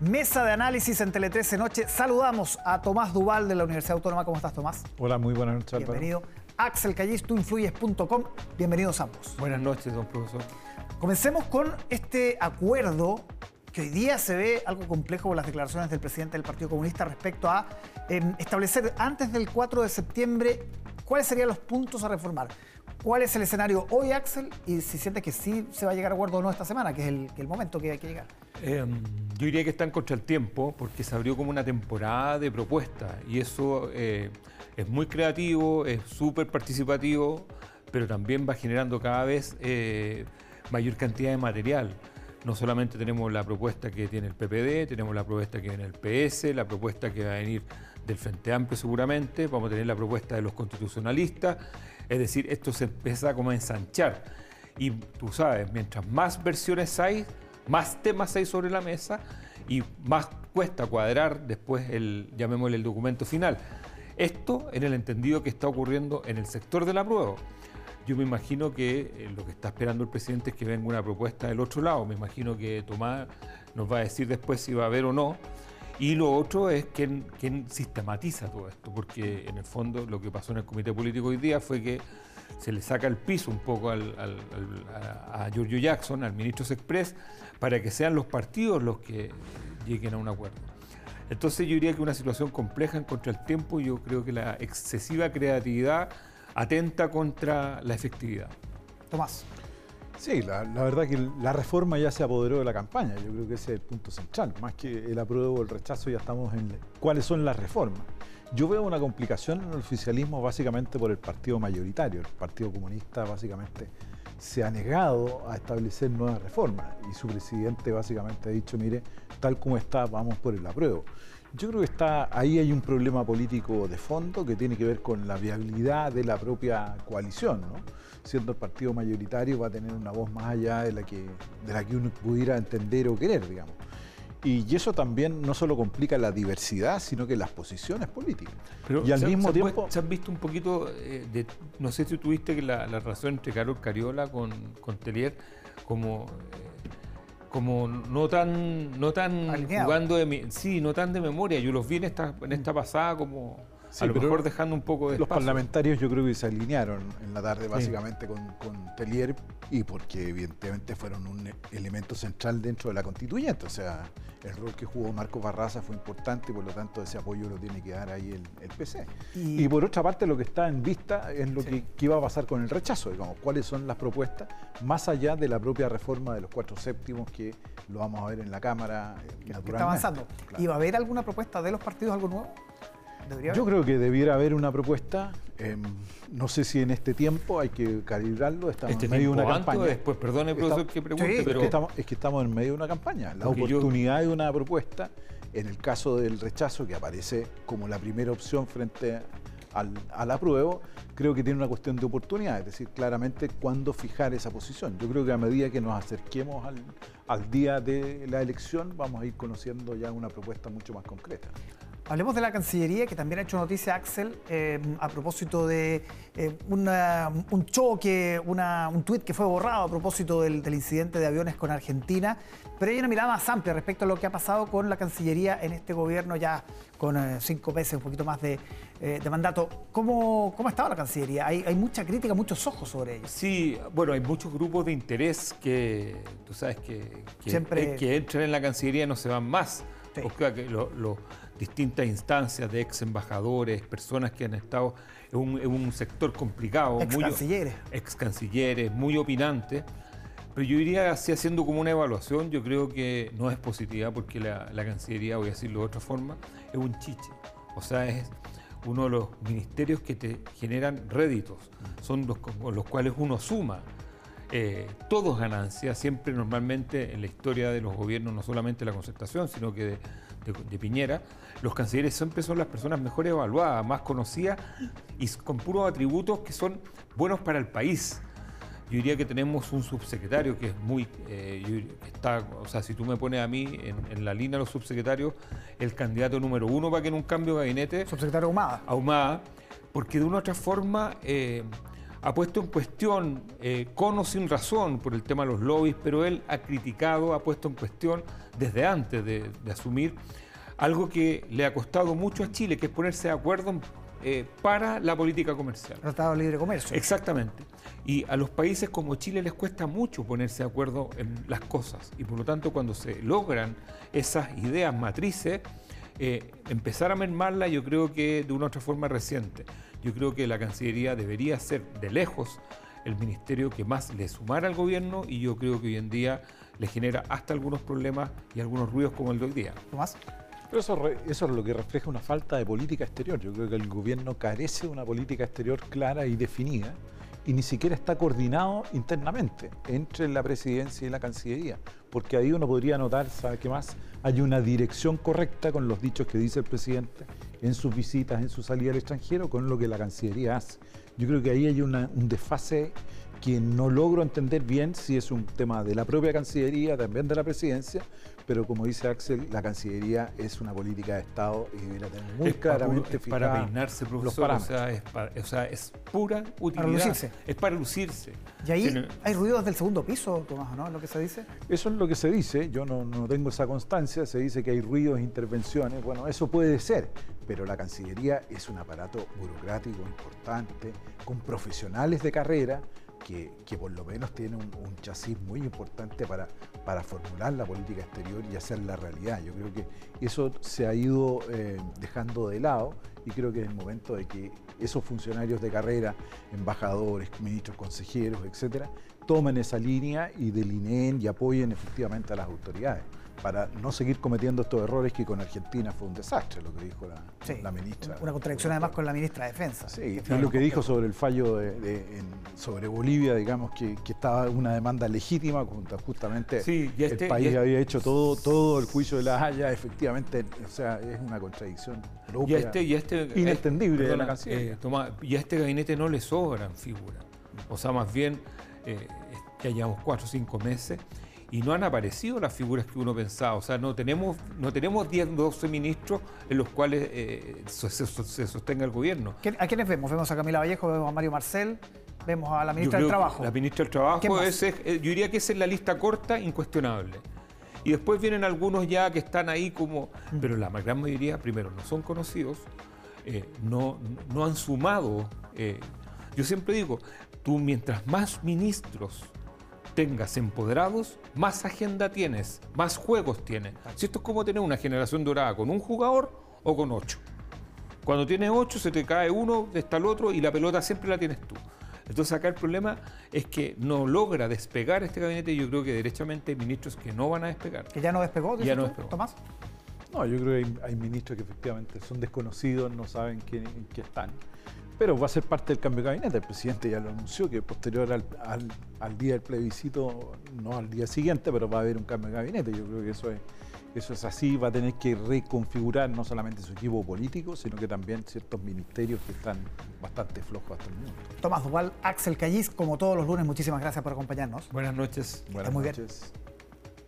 Mesa de análisis en Tele 13 Noche. Saludamos a Tomás Duval de la Universidad Autónoma. ¿Cómo estás, Tomás? Hola, muy buenas noches. Bienvenido. Axel Callis, tuinfluyes.com. Bienvenidos ambos. Buenas noches, don profesor. Comencemos con este acuerdo que hoy día se ve algo complejo con las declaraciones del presidente del Partido Comunista respecto a em, establecer antes del 4 de septiembre cuáles serían los puntos a reformar. ¿Cuál es el escenario hoy, Axel? Y si sientes que sí se va a llegar a acuerdo o no esta semana, que es el, que el momento que hay que llegar. Em, yo diría que están contra el tiempo porque se abrió como una temporada de propuestas y eso eh, es muy creativo, es súper participativo, pero también va generando cada vez eh, mayor cantidad de material. No solamente tenemos la propuesta que tiene el PPD, tenemos la propuesta que viene el PS, la propuesta que va a venir del Frente Amplio seguramente, vamos a tener la propuesta de los constitucionalistas, es decir, esto se empieza como a ensanchar. Y tú sabes, mientras más versiones hay, más temas hay sobre la mesa y más cuesta cuadrar después el, llamémosle el documento final. Esto en el entendido que está ocurriendo en el sector de la prueba. Yo me imagino que eh, lo que está esperando el presidente es que venga una propuesta del otro lado. Me imagino que Tomás nos va a decir después si va a haber o no. Y lo otro es quién, sistematiza todo esto, porque en el fondo lo que pasó en el comité político hoy día fue que se le saca el piso un poco al, a, Giorgio Jackson, al ministro Express, para que sean los partidos los que lleguen a un acuerdo. Entonces yo diría que una situación compleja en contra del tiempo, yo creo que la excesiva creatividad atenta contra la efectividad. Tomás. Sí, la, verdad que la reforma ya se apoderó de la campaña, yo creo que ese es el punto central, más que el apruebo o el rechazo, ya estamos en cuáles son las reformas. Yo veo una complicación en el oficialismo básicamente por el partido mayoritario, el Partido Comunista básicamente se ha negado a establecer nuevas reformas y su presidente básicamente ha dicho, mire, tal como está, vamos por el apruebo. Yo creo que está ahí hay un problema político de fondo que tiene que ver con la viabilidad de la propia coalición, ¿no? Siendo el partido mayoritario va a tener una voz más allá de la que, de la que uno pudiera entender o querer, digamos. Y eso también no solo complica la diversidad, sino que las posiciones políticas. Pero y al mismo tiempo... Se han visto un poquito, eh, de, no sé si tuviste que la, relación entre Carol Cariola con, con Telier como... Eh, como no tan no tan jugando de sí no tan de memoria. Yo los vi en esta en esta pasada como a lo mejor dejando un poco de Los parlamentarios yo creo que se alinearon en la tarde básicamente con, con, Telier y porque evidentemente fueron un elemento central dentro de la constituyente. O sea, el rol que jugó Marco Barraza fue importante y por lo tanto ese apoyo lo tiene que dar ahí el, PC. Y, por otra parte lo que está en vista es lo que, iba a pasar con el rechazo, digamos, cuáles son las propuestas más allá de la propia reforma de los cuatro séptimos que lo vamos a ver en la Cámara. Eh, que, está avanzando. ¿Y va a haber alguna propuesta de los partidos, algo nuevo? Yo creo que debiera haber una propuesta. Em, no sé si en este tiempo hay que calibrarlo. Estamos este en medio de una campaña. Después, perdone, profesor, que pregunte, pero... Es que, estamos, en medio de una campaña. La oportunidad de una propuesta, en el caso del rechazo, que aparece como la primera opción frente al, al apruebo, creo que tiene una cuestión de oportunidad, es decir, claramente cuándo fijar esa posición. Yo creo que a medida que nos acerquemos al, al día de la elección, vamos a ir conociendo ya una propuesta mucho más concreta. Hablemos de la Cancillería, que también ha hecho noticia, Axel, eh, a propósito de eh, un choque, un tuit que fue borrado a propósito del, incidente de aviones con Argentina. Pero hay una mirada más amplia respecto a lo que ha pasado con la Cancillería en este gobierno ya con eh, cinco meses, un poquito más de, mandato. ¿Cómo, ¿Cómo ha estado la Cancillería? Hay, hay mucha crítica, muchos ojos sobre ella. Sí, bueno, hay muchos grupos de interés que, tú sabes, que, que, que entran en la Cancillería y no se van más. O sea, que lo, distintas instancias de ex embajadores, personas que han estado en un, sector complicado. Ex cancilleres. Ex cancilleres, muy opinantes. Pero yo diría, así haciendo como una evaluación, yo creo que no es positiva porque la, Cancillería, voy a decirlo de otra forma, es un chiche. O sea, es uno de los ministerios que te generan réditos, son los con los cuales uno suma. Eh, todos ganancias, siempre normalmente en la historia de los gobiernos, no solamente la concertación, sino que de, de, Piñera, los cancilleres siempre son las personas mejor evaluadas, más conocidas y con puros atributos que son buenos para el país. Yo diría que tenemos un subsecretario que es muy, eh, está, o sea, si tú me pones a mí en, la línea de los subsecretarios, el candidato número uno para que en un cambio de gabinete... Subsecretario Ahumada. Ahumada, porque de una u otra forma... Eh, ha puesto en cuestión, eh, con o sin razón, por el tema de los lobbies, pero él ha criticado, ha puesto en cuestión desde antes de, asumir algo que le ha costado mucho a Chile, que es ponerse de acuerdo eh, para la política comercial. Tratado de libre comercio. Exactamente. Y a los países como Chile les cuesta mucho ponerse de acuerdo en las cosas. Y por lo tanto, cuando se logran esas ideas matrices, eh, empezar a mermarla yo creo que de una otra forma reciente. Yo creo que la Cancillería debería ser de lejos el ministerio que más le sumara al gobierno y yo creo que hoy en día le genera hasta algunos problemas y algunos ruidos como el de hoy día. Tomás. Pero eso, eso es lo que refleja una falta de política exterior. Yo creo que el gobierno carece de una política exterior clara y definida y ni siquiera está coordinado internamente entre la presidencia y la Cancillería, porque ahí uno podría notar, ¿sabe qué más? Hay una dirección correcta con los dichos que dice el presidente en sus visitas, en su salida al extranjero, con lo que la Cancillería hace. Yo creo que ahí hay un desfase que no logro entender bien si es un tema de la propia Cancillería, también de la Presidencia, pero como dice Axel, la Cancillería es una política de Estado y debería tener muy claramente para, para peinarse, profesor, o sea, es o sea, es pura utilidad. Para lucirse. Es para lucirse. Y ahí hay ruidos del segundo piso, Tomás, ¿no? ¿Lo que se dice? Eso es lo que se dice, yo no, no tengo esa constancia, se dice que hay ruidos, intervenciones, bueno, eso puede ser, pero la Cancillería es un aparato burocrático importante, con profesionales de carrera, que, por lo menos tiene un, chasis muy importante para, para formular la política exterior y hacer la realidad. Yo creo que eso se ha ido eh, dejando de lado y creo que es el momento de que esos funcionarios de carrera, embajadores, ministros, consejeros, etcétera, tomen esa línea y delineen y apoyen efectivamente a las autoridades para no seguir cometiendo estos errores que con Argentina fue un desastre, lo que dijo la, ministra. Una contradicción además con la ministra de Defensa. Sí, y lo que dijo sobre el fallo sobre Bolivia, digamos, que, estaba una demanda legítima, justamente el este, país había hecho todo, todo el juicio de la Haya, efectivamente, o sea, es una contradicción propia, este, y este, inentendible de la eh, y a este gabinete no le sobran figuras, o sea, más bien, eh, ya llevamos cuatro o cinco meses, y no han aparecido las figuras que uno pensaba. O sea, no tenemos, no tenemos 10, 12 ministros en los cuales eh, se, sostenga el gobierno. ¿A quiénes vemos? Vemos a Camila Vallejo, vemos a Mario Marcel, vemos a la ministra del Trabajo. La ministra del Trabajo, es, eh, yo diría que esa es la lista corta, incuestionable. Y después vienen algunos ya que están ahí como, mm. pero la gran mayoría, primero, no son conocidos, eh, no, no han sumado. yo siempre digo, tú mientras más ministros tengas empoderados, más agenda tienes, más juegos tienes. Si esto es como tener una generación dorada con un jugador o con ocho. Cuando tienes ocho se te cae uno, está el otro y la pelota siempre la tienes tú. Entonces acá el problema es que no logra despegar este gabinete y yo creo que derechamente hay ministros que no van a despegar. ¿Que ya no despegó? Ya no despegó. Tomás. No, yo creo que hay, ministros que efectivamente son desconocidos, no saben quién, en qué están pero va a ser parte del cambio de gabinete. El presidente ya lo anunció que posterior al, día del plebiscito, no al día siguiente, pero va a haber un cambio de gabinete. Yo creo que eso es, eso es así, va a tener que reconfigurar no solamente su equipo político, sino que también ciertos ministerios que están bastante flojos hasta el momento. Tomás Duval, Axel Callis, como todos los lunes, muchísimas gracias por acompañarnos. Buenas noches. Buenas noches.